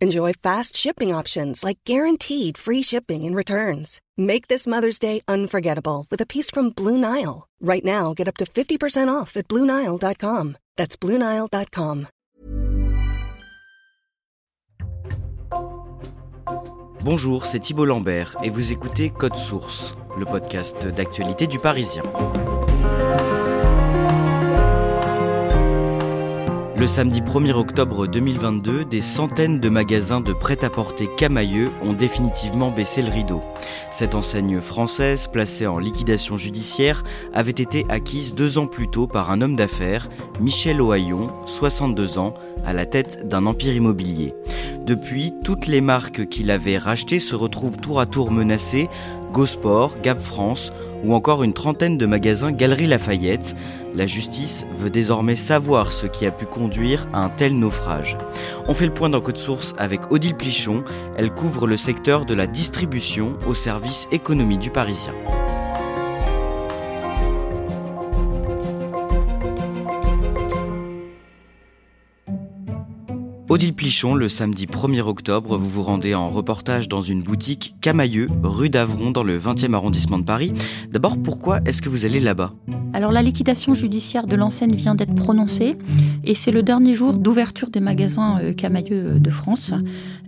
Enjoy fast shipping options like guaranteed free shipping and returns. Make this Mother's Day unforgettable with a piece from Blue Nile. Right now, get up to 50% off at BlueNile.com. That's BlueNile.com. Bonjour, c'est Thibault Lambert et vous écoutez Code Source, le podcast d'actualité du Parisien. Le samedi 1er octobre 2022, des centaines de magasins de prêt-à-porter camailleux ont définitivement baissé le rideau. Cette enseigne française, placée en liquidation judiciaire, avait été acquise deux ans plus tôt par un homme d'affaires, Michel Ohaillon, 62 ans, à la tête d'un empire immobilier. Depuis, toutes les marques qu'il avait rachetées se retrouvent tour à tour menacées, Gosport, Gap France ou encore une trentaine de magasins Galerie Lafayette. La justice veut désormais savoir ce qui a pu conduire à un tel naufrage. On fait le point dans Code Source avec Odile Plichon. Elle couvre le secteur de la distribution au service économie du Parisien. Odile Plichon, le samedi 1er octobre, vous vous rendez en reportage dans une boutique Camailleux, rue d'Avron, dans le 20e arrondissement de Paris. D'abord, pourquoi est-ce que vous allez là-bas? Alors, la liquidation judiciaire de l'enseigne vient d'être prononcée et c'est le dernier jour d'ouverture des magasins euh, Camailleux euh, de France.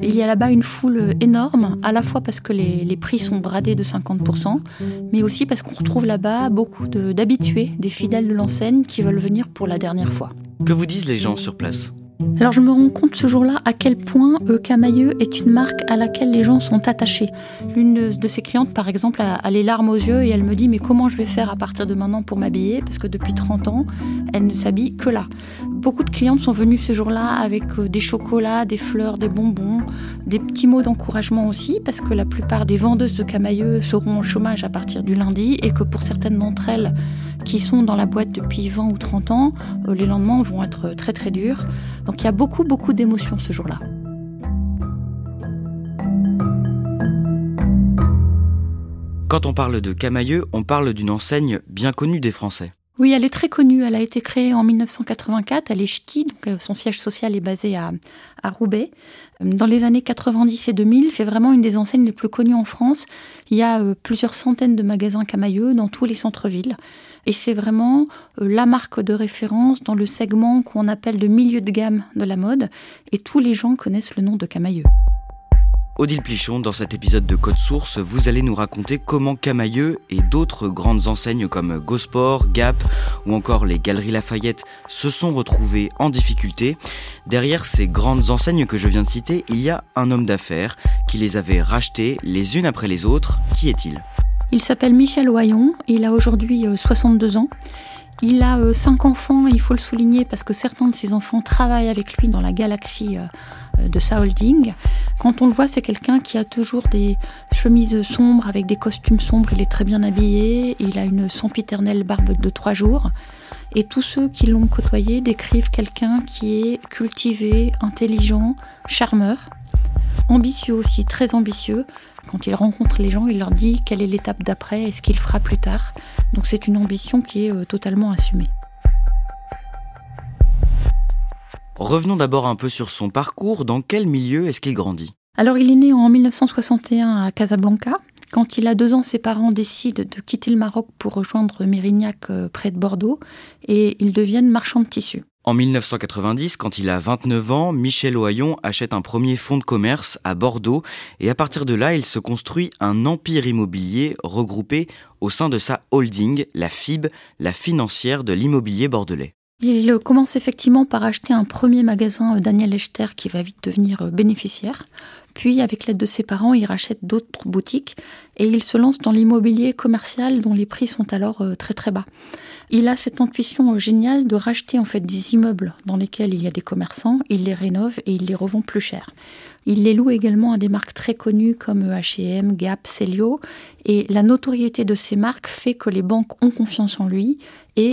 Il y a là-bas une foule énorme, à la fois parce que les, les prix sont bradés de 50%, mais aussi parce qu'on retrouve là-bas beaucoup d'habitués, des fidèles de l'enseigne qui veulent venir pour la dernière fois. Que vous disent les gens sur place? Alors je me rends compte ce jour-là à quel point euh, Camailleux est une marque à laquelle les gens sont attachés. L'une de ses clientes, par exemple, a, les larmes aux yeux et elle me dit mais comment je vais faire à partir de maintenant pour m'habiller? Parce que depuis 30 ans, elle ne s'habille que là. Beaucoup de clientes sont venues ce jour-là avec euh, des chocolats, des fleurs, des bonbons, des petits mots d'encouragement aussi, parce que la plupart des vendeuses de Camailleux seront au chômage à partir du lundi et que pour certaines d'entre elles qui sont dans la boîte depuis 20 ou 30 ans, euh, les lendemains vont être très très durs. Donc il y a beaucoup beaucoup d'émotions ce jour-là. Quand on parle de Camailleux, on parle d'une enseigne bien connue des Français. Oui, elle est très connue. Elle a été créée en 1984. Elle est ch'ti, donc euh, son siège social est basé à, à, Roubaix. Dans les années 90 et 2000, c'est vraiment une des enseignes les plus connues en France. Il y a euh, plusieurs centaines de magasins Camailleux dans tous les centres-villes. Et c'est vraiment euh, la marque de référence dans le segment qu'on appelle de milieu de gamme de la mode. Et tous les gens connaissent le nom de Camailleux. Odile Plichon, dans cet épisode de Code Source, vous allez nous raconter comment Camailleux et d'autres grandes enseignes comme Gosport, Gap ou encore les Galeries Lafayette se sont retrouvés en difficulté. Derrière ces grandes enseignes que je viens de citer, il y a un homme d'affaires qui les avait rachetées les unes après les autres. Qui est-il? Il s'appelle Michel Oyon, il a aujourd'hui 62 euh, ans. Il a euh, cinq enfants, il faut le souligner, parce que certains de ses enfants travaillent avec lui dans la galaxie euh, de sa holding. Quand on le voit, c'est quelqu'un qui a toujours des chemises sombres avec des costumes sombres. Il est très bien habillé. Il a une sempiternelle barbe de trois jours. Et tous ceux qui l'ont côtoyé décrivent quelqu'un qui est cultivé, intelligent, charmeur, ambitieux aussi, très ambitieux. Quand il rencontre les gens, il leur dit quelle est l'étape d'après et ce qu'il fera plus tard. Donc c'est une ambition qui est euh, totalement assumée. Revenons d'abord un peu sur son parcours. Dans quel milieu est-ce qu'il grandit? Alors il est né en 1961 à Casablanca. Quand il a deux ans, ses parents décident de quitter le Maroc pour rejoindre Mérignac euh, près de Bordeaux et ils deviennent marchands de tissus. En 1990, quand il a 29 ans, Michel Ohaillon achète un premier fonds de commerce à Bordeaux et à partir de là, il se construit un empire immobilier regroupé au sein de sa holding, la FIB, la financière de l'immobilier bordelais. Il commence effectivement par acheter un premier magasin euh, Daniel Echter qui va vite devenir euh, bénéficiaire. Puis, avec l'aide de ses parents, il rachète d'autres boutiques et il se lance dans l'immobilier commercial dont les prix sont alors euh, très très bas. Il a cette intuition géniale de racheter en fait des immeubles dans lesquels il y a des commerçants, il les rénove et il les revend plus cher. Il les loue également à des marques très connues comme H&M, Gap, Celio et la notoriété de ces marques fait que les banques ont confiance en lui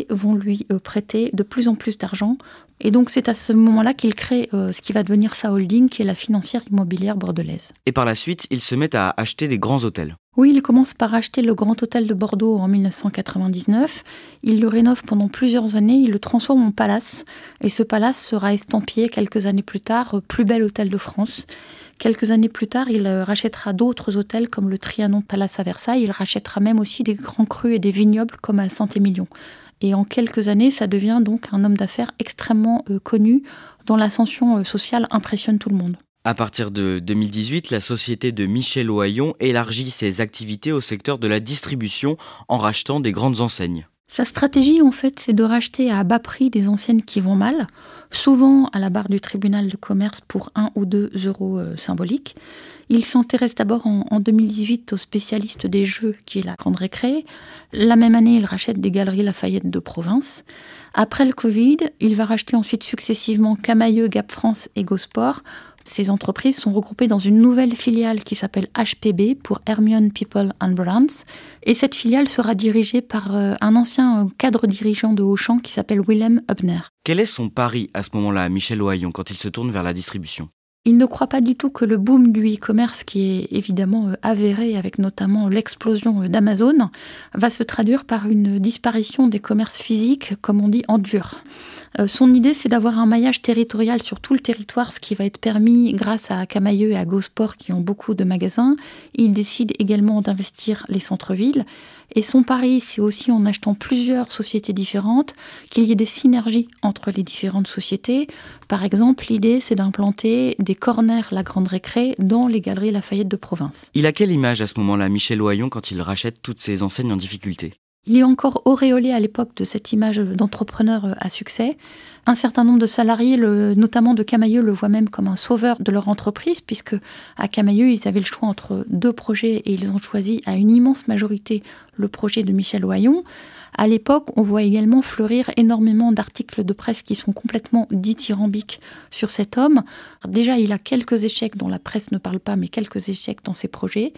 vont lui euh, prêter de plus en plus d'argent. Et donc c'est à ce moment-là qu'il crée euh, ce qui va devenir sa holding, qui est la financière immobilière bordelaise. Et par la suite, il se met à acheter des grands hôtels. Oui, il commence par acheter le Grand Hôtel de Bordeaux en 1999. Il le rénove pendant plusieurs années, il le transforme en palace. Et ce palace sera estampillé quelques années plus tard, plus bel hôtel de France. Quelques années plus tard, il euh, rachètera d'autres hôtels comme le Trianon Palace à Versailles. Il rachètera même aussi des grands crus et des vignobles comme à Saint-Émilion. Et en quelques années, ça devient donc un homme d'affaires extrêmement euh, connu, dont l'ascension euh, sociale impressionne tout le monde. À partir de 2018, la société de Michel Ohaillon élargit ses activités au secteur de la distribution en rachetant des grandes enseignes. Sa stratégie, en fait, c'est de racheter à bas prix des enseignes qui vont mal, souvent à la barre du tribunal de commerce pour 1 ou 2 euros euh, symboliques. Il s'intéresse d'abord en, en, 2018 aux spécialistes des jeux, qui est la Grande Récré. La même année, il rachète des galeries Lafayette de province. Après le Covid, il va racheter ensuite successivement Camailleux, Gap France et Gosport ces entreprises sont regroupées dans une nouvelle filiale qui s'appelle HPB pour Hermione People and Brands. Et cette filiale sera dirigée par euh, un ancien euh, cadre dirigeant de Auchan qui s'appelle Willem Hubner. Quel est son pari à ce moment-là, Michel Ohaillon, quand il se tourne vers la distribution? Il ne croit pas du tout que le boom du e-commerce, qui est évidemment euh, avéré avec notamment l'explosion d'Amazon, va se traduire par une disparition des commerces physiques, comme on dit, en dur. Euh, son idée, c'est d'avoir un maillage territorial sur tout le territoire, ce qui va être permis grâce à Camailleux et à Gosport qui ont beaucoup de magasins. Il décide également d'investir les centres-villes. Et son pari, c'est aussi en achetant plusieurs sociétés différentes, qu'il y ait des synergies entre les différentes sociétés. Par exemple, l'idée, c'est d'implanter des corners La Grande Récré dans les galeries Lafayette de province. Il a quelle image à ce moment-là, Michel Ohaillon, quand il rachète toutes ces enseignes en difficulté? Il est encore auréolé à l'époque de cette image d'entrepreneur à succès. Un certain nombre de salariés, notamment de Camailleux, le voient même comme un sauveur de leur entreprise, puisque à Camailleux, ils avaient le choix entre deux projets et ils ont choisi à une immense majorité le projet de Michel Oyon. À l'époque, on voit également fleurir énormément d'articles de presse qui sont complètement dithyrambiques sur cet homme. Déjà, il a quelques échecs dont la presse ne parle pas, mais quelques échecs dans ses projets.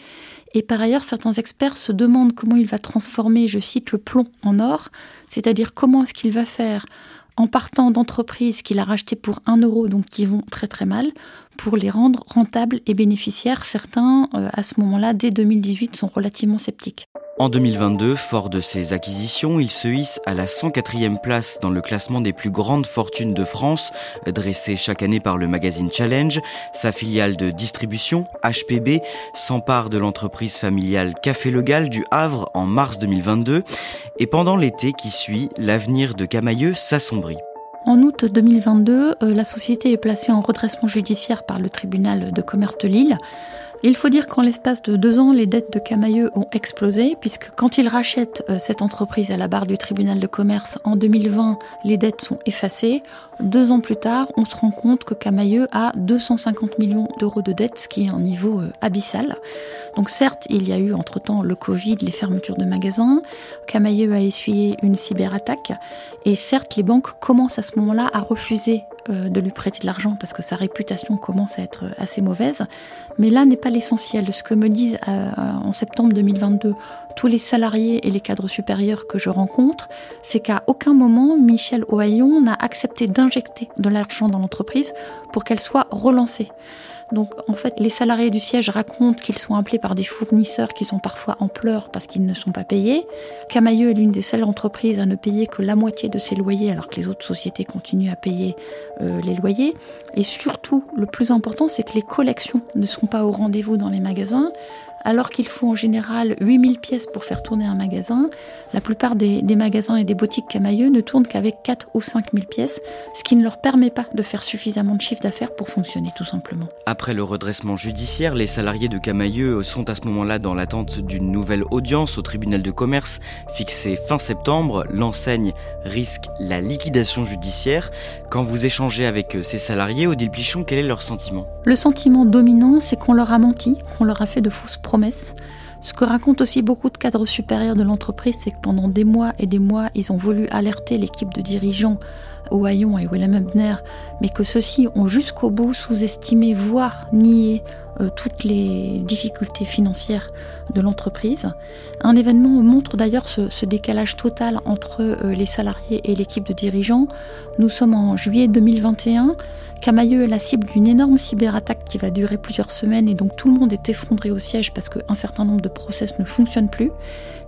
Et par ailleurs, certains experts se demandent comment il va transformer, je cite, le plomb en or, c'est-à-dire comment est-ce qu'il va faire en partant d'entreprises qu'il a rachetées pour 1 euro, donc qui vont très très mal, pour les rendre rentables et bénéficiaires. Certains, euh, à ce moment-là, dès 2018, sont relativement sceptiques. En 2022, fort de ses acquisitions, il se hisse à la 104e place dans le classement des plus grandes fortunes de France, dressé chaque année par le magazine Challenge. Sa filiale de distribution, HPB, s'empare de l'entreprise familiale Café Legal du Havre en mars 2022. Et pendant l'été qui suit, l'avenir de Camailleux s'assombrit. En août 2022, euh, la société est placée en redressement judiciaire par le tribunal de commerce de Lille. Il faut dire qu'en l'espace de deux ans, les dettes de Camailleux ont explosé, puisque quand il rachète euh, cette entreprise à la barre du tribunal de commerce en 2020, les dettes sont effacées. Deux ans plus tard, on se rend compte que Camailleux a 250 millions d'euros de dettes, ce qui est un niveau euh, abyssal. Donc certes, il y a eu entre-temps le Covid, les fermetures de magasins, Camailleux a essuyé une cyberattaque, et certes, les banques commencent à ce moment-là à refuser euh, de lui prêter de l'argent parce que sa réputation commence à être assez mauvaise. Mais là n'est pas l'essentiel. Ce que me disent euh, en septembre 2022 tous les salariés et les cadres supérieurs que je rencontre, c'est qu'à aucun moment Michel Ohaillon n'a accepté d'injecter de l'argent dans l'entreprise pour qu'elle soit relancée. Donc en fait, les salariés du siège racontent qu'ils sont appelés par des fournisseurs qui sont parfois en pleurs parce qu'ils ne sont pas payés. Camailleux est l'une des seules entreprises à ne payer que la moitié de ses loyers alors que les autres sociétés continuent à payer euh, les loyers. Et surtout, le plus important, c'est que les collections ne sont pas au rendez-vous dans les magasins. Alors qu'il faut en général 8000 pièces pour faire tourner un magasin, la plupart des, magasins et des boutiques Camailleux ne tournent qu'avec 4 ou 5000 pièces, ce qui ne leur permet pas de faire suffisamment de chiffre d'affaires pour fonctionner tout simplement. Après le redressement judiciaire, les salariés de Camailleux sont à ce moment-là dans l'attente d'une nouvelle audience au tribunal de commerce fixée fin septembre. L'enseigne risque la liquidation judiciaire. Quand vous échangez avec ces salariés, Odile Plichon, quel est leur sentiment? Le sentiment dominant, c'est qu'on leur a menti, qu'on leur a fait de fausses promesses. Ce que racontent aussi beaucoup de cadres supérieurs de l'entreprise, c'est que pendant des mois et des mois, ils ont voulu alerter l'équipe de dirigeants Ohayon et Willem Ebner, mais que ceux-ci ont jusqu'au bout sous-estimé, voire nié euh, toutes les difficultés financières de l'entreprise. Un événement montre d'ailleurs ce, décalage total entre euh, les salariés et l'équipe de dirigeants. Nous sommes en juillet 2021. Camailleux est la cible d'une énorme cyberattaque qui va durer plusieurs semaines et donc tout le monde est effondré au siège parce qu'un certain nombre de process ne fonctionnent plus.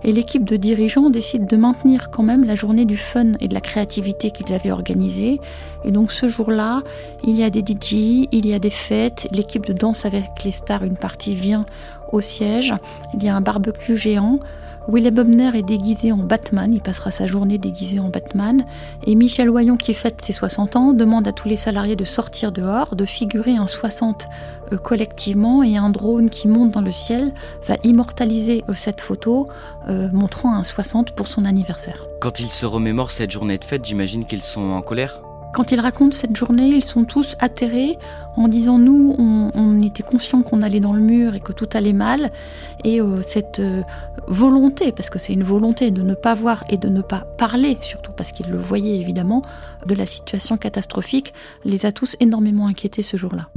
Et l'équipe de dirigeants décide de maintenir quand même la journée du fun et de la créativité qu'ils avaient organisée. Et donc ce jour-là, il y a des DJ, il y a des fêtes, l'équipe de danse avec les stars, une partie vient au siège, il y a un barbecue géant. Willem Bobner est déguisé en Batman, il passera sa journée déguisé en Batman. Et Michel Loyon, qui fête ses 60 ans, demande à tous les salariés de sortir dehors, de figurer un 60 euh, collectivement, et un drone qui monte dans le ciel va immortaliser euh, cette photo, euh, montrant un 60 pour son anniversaire. Quand il se remémore cette journée de fête, j'imagine qu'ils sont en colère? Quand ils racontent cette journée, ils sont tous atterrés en disant nous, on, était conscients qu'on allait dans le mur et que tout allait mal. Et euh, cette euh, volonté, parce que c'est une volonté de ne pas voir et de ne pas parler, surtout parce qu'ils le voyaient évidemment, de la situation catastrophique, les a tous énormément inquiétés ce jour-là.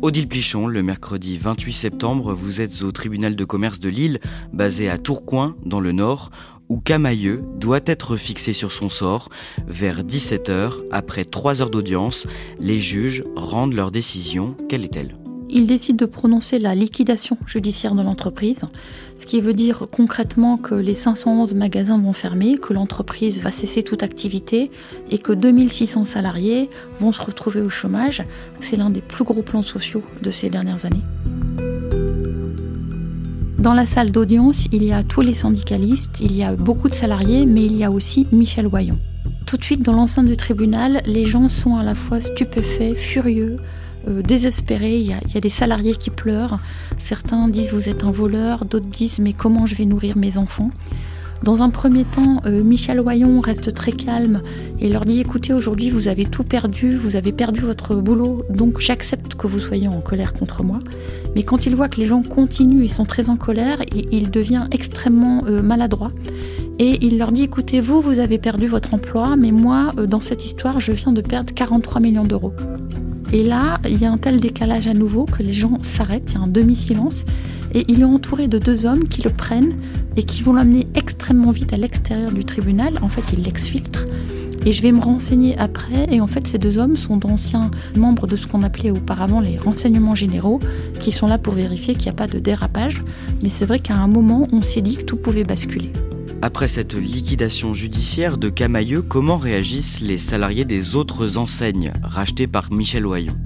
Odile Plichon, le mercredi 28 septembre, vous êtes au tribunal de commerce de Lille, basé à Tourcoing, dans le Nord où Camailleux doit être fixé sur son sort. Vers 17h, après 3 heures d'audience, les juges rendent leur décision. Quelle est-elle? Ils décident de prononcer la liquidation judiciaire de l'entreprise, ce qui veut dire concrètement que les 511 magasins vont fermer, que l'entreprise va cesser toute activité et que 2600 salariés vont se retrouver au chômage. C'est l'un des plus gros plans sociaux de ces dernières années. Dans la salle d'audience, il y a tous les syndicalistes, il y a beaucoup de salariés, mais il y a aussi Michel Wayon. Tout de suite, dans l'enceinte du tribunal, les gens sont à la fois stupéfaits, furieux, euh, désespérés. Il y, a, des salariés qui pleurent. Certains disent vous êtes un voleur, d'autres disent mais comment je vais nourrir mes enfants? Dans un premier temps, euh, Michel Oyon reste très calme et leur dit écoutez, aujourd'hui vous avez tout perdu, vous avez perdu votre boulot, donc j'accepte que vous soyez en colère contre moi. Mais quand il voit que les gens continuent, ils sont très en colère, il, devient extrêmement euh, maladroit. Et il leur dit écoutez, vous, vous avez perdu votre emploi, mais moi, euh, dans cette histoire, je viens de perdre 43 millions d'euros. Et là, il y a un tel décalage à nouveau que les gens s'arrêtent, il y a un demi-silence. Et il est entouré de deux hommes qui le prennent et qui vont l'amener extrêmement vite à l'extérieur du tribunal. En fait, ils l'exfiltrent. Et je vais me renseigner après. Et en fait, ces deux hommes sont d'anciens membres de ce qu'on appelait auparavant les renseignements généraux, qui sont là pour vérifier qu'il n'y a pas de dérapage. Mais c'est vrai qu'à un moment, on s'est dit que tout pouvait basculer. Après cette liquidation judiciaire de Camailleux, comment réagissent les salariés des autres enseignes rachetées par Michel Oyon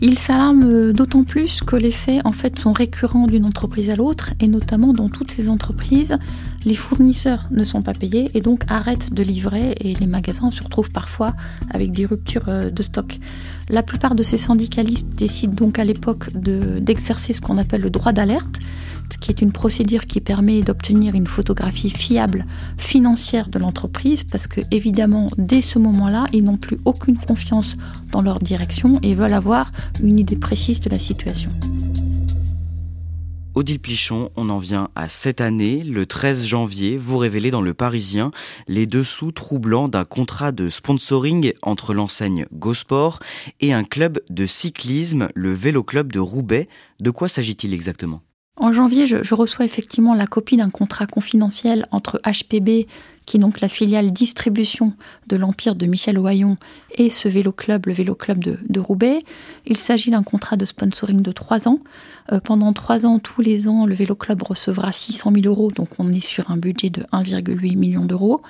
il s'alarme d'autant plus que les faits en fait sont récurrents d'une entreprise à l'autre et notamment dans toutes ces entreprises, les fournisseurs ne sont pas payés et donc arrêtent de livrer et les magasins se retrouvent parfois avec des ruptures euh, de stock. La plupart de ces syndicalistes décident donc à l'époque d'exercer ce qu'on appelle le droit d'alerte, qui est une procédure qui permet d'obtenir une photographie fiable financière de l'entreprise, parce que évidemment, dès ce moment-là, ils n'ont plus aucune confiance dans leur direction et veulent avoir une idée précise de la situation. Odile Plichon, on en vient à cette année. Le 13 janvier, vous révélez dans Le Parisien les dessous troublants d'un contrat de sponsoring entre l'enseigne Gosport et un club de cyclisme, le Vélo Club de Roubaix. De quoi s'agit-il exactement? En janvier, je, reçois effectivement la copie d'un contrat confidentiel entre HPB, qui est donc la filiale distribution de l'Empire de Michel Ohaillon, et ce vélo club, le vélo club de, Roubaix. Il s'agit d'un contrat de sponsoring de trois ans. Euh, pendant trois ans, tous les ans, le vélo club recevra 600 000 euros, donc on est sur un budget de 1,8 million d'euros.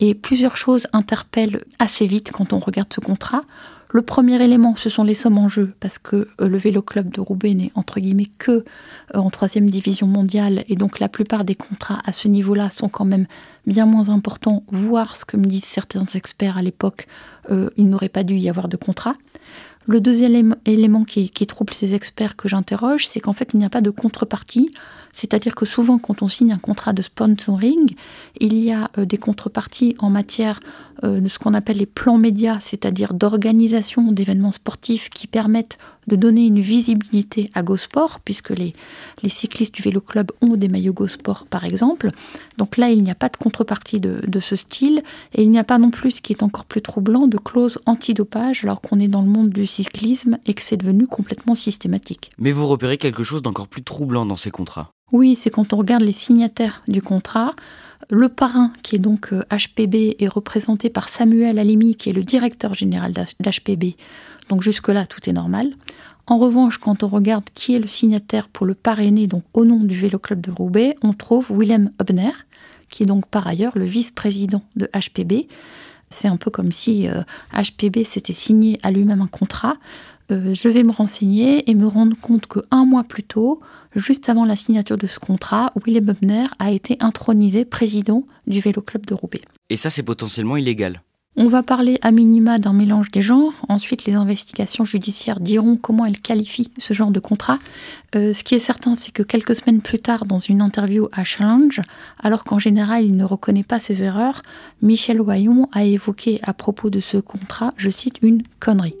Et plusieurs choses interpellent assez vite quand on regarde ce contrat. Le premier élément, ce sont les sommes en jeu, parce que euh, le Vélo Club de Roubaix n'est entre guillemets que euh, en troisième division mondiale, et donc la plupart des contrats à ce niveau-là sont quand même bien moins importants, voire ce que me disent certains experts à l'époque, euh, il n'aurait pas dû y avoir de contrat. Le deuxième élément qui, trouble ces experts que j'interroge, c'est qu'en fait, il n'y a pas de contrepartie. C'est-à-dire que souvent, quand on signe un contrat de sponsoring, il y a des contreparties en matière euh, ce qu'on appelle les plans médias, c'est-à-dire d'organisation d'événements sportifs qui permettent de donner une visibilité à GoSport, puisque les, les cyclistes du vélo club ont des maillots GoSport, par exemple. Donc là, il n'y a pas de contrepartie de, de ce style, et il n'y a pas non plus, ce qui est encore plus troublant, de clause antidopage, alors qu'on est dans le monde du cyclisme et que c'est devenu complètement systématique. Mais vous repérez quelque chose d'encore plus troublant dans ces contrats oui, c'est quand on regarde les signataires du contrat. Le parrain, qui est donc HPB, euh, est représenté par Samuel Alimi, qui est le directeur général d'HPB. Donc jusque-là, tout est normal. En revanche, quand on regarde qui est le signataire pour le parrainer, donc au nom du Vélo Club de Roubaix, on trouve Willem Hubner, qui est donc par ailleurs le vice-président de HPB. C'est un peu comme si HPB euh, s'était signé à lui-même un contrat. Euh, je vais me renseigner et me rendre compte que un mois plus tôt, juste avant la signature de ce contrat, Willem Hubner a été intronisé président du Vélo Club de Roubaix. Et ça, c'est potentiellement illégal on va parler à minima d'un mélange des genres. Ensuite, les investigations judiciaires diront comment elles qualifient ce genre de contrat. Euh, ce qui est certain, c'est que quelques semaines plus tard, dans une interview à Challenge, alors qu'en général il ne reconnaît pas ses erreurs, Michel Wayon a évoqué à propos de ce contrat, je cite, une connerie.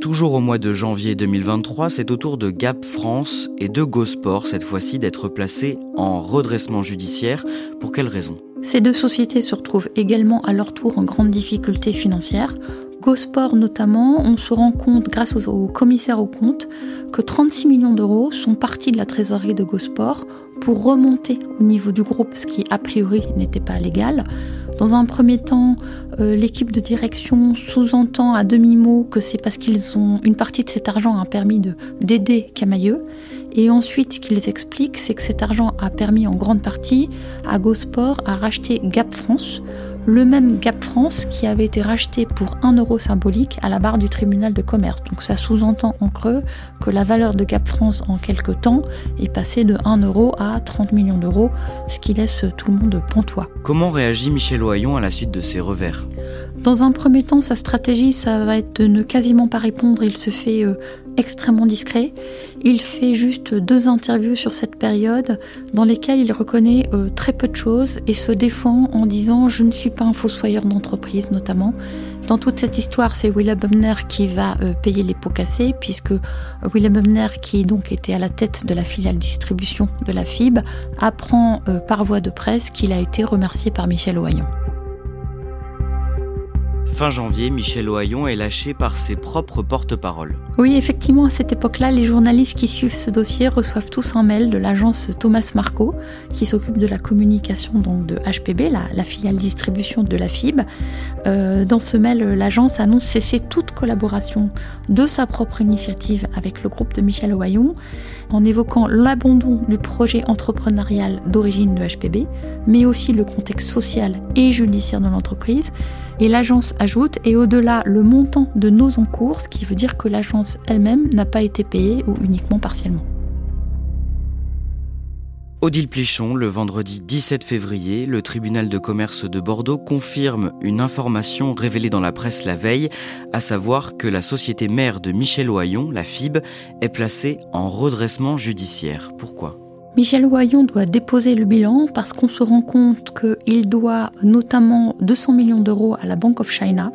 Toujours au mois de janvier 2023, c'est au tour de Gap France et de GoSport cette fois-ci d'être placés en redressement judiciaire. Pour quelles raisons Ces deux sociétés se retrouvent également à leur tour en grande difficulté financière. GoSport notamment, on se rend compte grâce au, commissaire au compte que 36 millions d'euros sont partis de la trésorerie de GoSport pour remonter au niveau du groupe, ce qui a priori n'était pas légal. Dans un premier temps, euh, l'équipe de direction sous-entend à demi-mot que c'est parce qu'ils ont une partie de cet argent a permis de d'aider Camailleux. Et ensuite, ce qu'ils expliquent, c'est que cet argent a permis en grande partie à GoSport à racheter Gap France, le même Gap France qui avait été racheté pour 1 euro symbolique à la barre du tribunal de commerce. Donc ça sous-entend en creux que la valeur de Gap France en quelques temps est passée de 1 euro à 30 millions d'euros, ce qui laisse tout le monde pantois. Comment réagit Michel Oyon à la suite de ces revers? Dans un premier temps, sa stratégie, ça va être de ne quasiment pas répondre. Il se fait euh, extrêmement discret. Il fait juste deux interviews sur cette période dans lesquelles il reconnaît euh, très peu de choses et se défend en disant je ne suis pas un fossoyeur d'entreprise notamment. Dans toute cette histoire, c'est Willem Hubner qui va euh, payer les pots cassés, puisque Willem Hubner, qui donc était à la tête de la filiale distribution de la FIB, apprend par voie de presse qu'il a été remercié par Michel Ohaillon. Fin janvier, Michel Ohaillon est lâché par ses propres porte-paroles. Oui, effectivement, à cette époque-là, les journalistes qui suivent ce dossier reçoivent tous un mail de l'agence Thomas Marco, qui s'occupe de la communication donc de HPB, la, filiale distribution de la FIB. Euh, dans ce mail, l'agence annonce cesser toute collaboration de sa propre initiative avec le groupe de Michel Ohaillon, en évoquant l'abandon du projet entrepreneurial d'origine de HPB, mais aussi le contexte social et judiciaire de l'entreprise et l'agence ajoute, et au-delà, le montant de nos encours, ce qui veut dire que l'agence elle-même n'a pas été payée ou uniquement partiellement. Odile Plichon, le vendredi 17 février, le tribunal de commerce de Bordeaux confirme une information révélée dans la presse la veille, à savoir que la société mère de Michel Ohaillon, la FIB, est placée en redressement judiciaire. Pourquoi? Michel Oyon doit déposer le bilan parce qu'on se rend compte qu'il doit notamment 200 millions d'euros à la Bank of China.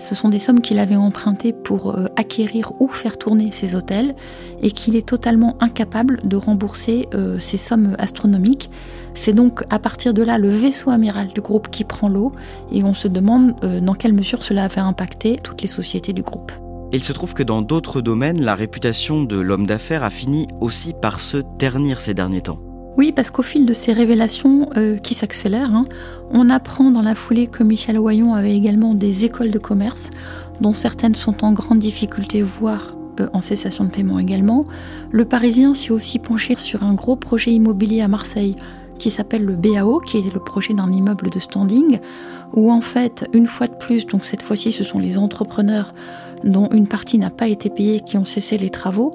Ce sont des sommes qu'il avait empruntées pour euh, acquérir ou faire tourner ses hôtels et qu'il est totalement incapable de rembourser euh, ces sommes astronomiques. C'est donc à partir de là le vaisseau amiral du groupe qui prend l'eau et on se demande euh, dans quelle mesure cela avait impacté toutes les sociétés du groupe. Il se trouve que dans d'autres domaines, la réputation de l'homme d'affaires a fini aussi par se ternir ces derniers temps. Oui, parce qu'au fil de ces révélations euh, qui s'accélèrent, hein, on apprend dans la foulée que Michel Oyon avait également des écoles de commerce, dont certaines sont en grande difficulté, voire euh, en cessation de paiement également. Le Parisien s'est aussi penché sur un gros projet immobilier à Marseille qui s'appelle le BAO, qui est le projet d'un immeuble de standing, où en fait, une fois de plus, donc cette fois-ci ce sont les entrepreneurs dont une partie n'a pas été payée, qui ont cessé les travaux.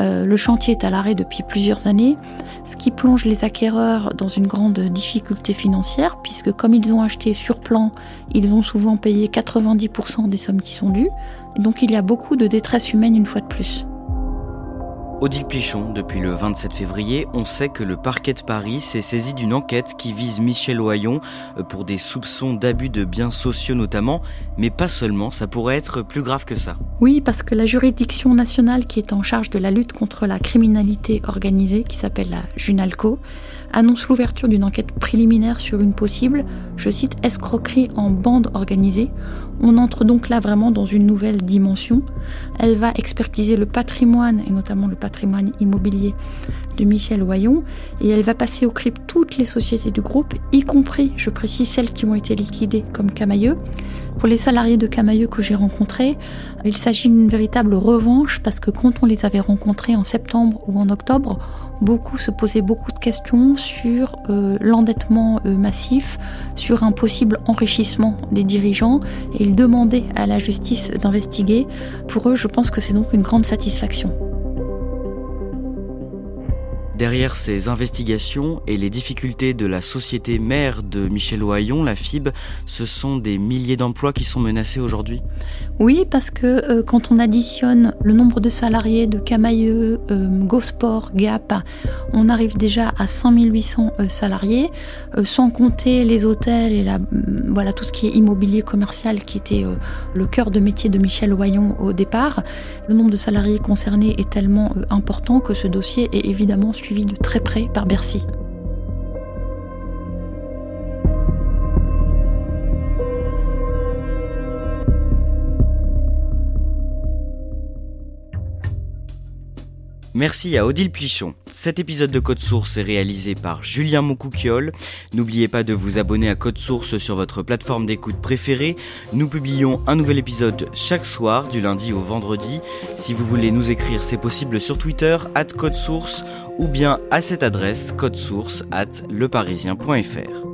Euh, le chantier est à l'arrêt depuis plusieurs années, ce qui plonge les acquéreurs dans une grande difficulté financière, puisque comme ils ont acheté sur plan, ils ont souvent payé 90% des sommes qui sont dues. Donc il y a beaucoup de détresse humaine une fois de plus. Odile Plichon, depuis le 27 février, on sait que le parquet de Paris s'est saisi d'une enquête qui vise Michel Oyon euh, pour des soupçons d'abus de biens sociaux notamment, mais pas seulement, ça pourrait être plus grave que ça. Oui, parce que la juridiction nationale qui est en charge de la lutte contre la criminalité organisée, qui s'appelle la JUNALCO, annonce l'ouverture d'une enquête préliminaire sur une possible, je cite, escroquerie en bande organisée. On entre donc là vraiment dans une nouvelle dimension. Elle va expertiser le patrimoine, et notamment le patrimoine immobilier de Michel Oyon, et elle va passer au crible toutes les sociétés du groupe, y compris, je précise, celles qui ont été liquidées comme Camailleux. Pour les salariés de Camailleux que j'ai rencontrés, il s'agit d'une véritable revanche parce que quand on les avait rencontrés en septembre ou en octobre, beaucoup se posaient beaucoup de questions sur euh, l'endettement euh, massif, sur un possible enrichissement des dirigeants et ils demandaient à la justice d'investiguer. Pour eux, je pense que c'est donc une grande satisfaction. Derrière ces investigations et les difficultés de la société mère de Michel Ohaillon, la FIB, ce sont des milliers d'emplois qui sont menacés aujourd'hui Oui, parce que euh, quand on additionne le nombre de salariés de Camailleux, euh, Gosport, Gap, on arrive déjà à 5800 euh, salariés, sans compter les hôtels et mm, voilà, tout ce qui est immobilier commercial qui était le cœur de métier de Michel Ohaillon au départ. Le nombre de salariés concernés est tellement important que ce dossier est évidemment suivi de très près par Bercy. Merci à Odile Plichon. Cet épisode de Code Source est réalisé par Julien Moncouquiole. N'oubliez pas de vous abonner à Code Source sur votre plateforme d'écoute préférée. Nous publions un nouvel épisode chaque soir, du lundi au vendredi. Si vous voulez nous écrire, c'est possible sur Twitter, at Code Source, ou bien à cette adresse, codesource at leparisien.fr.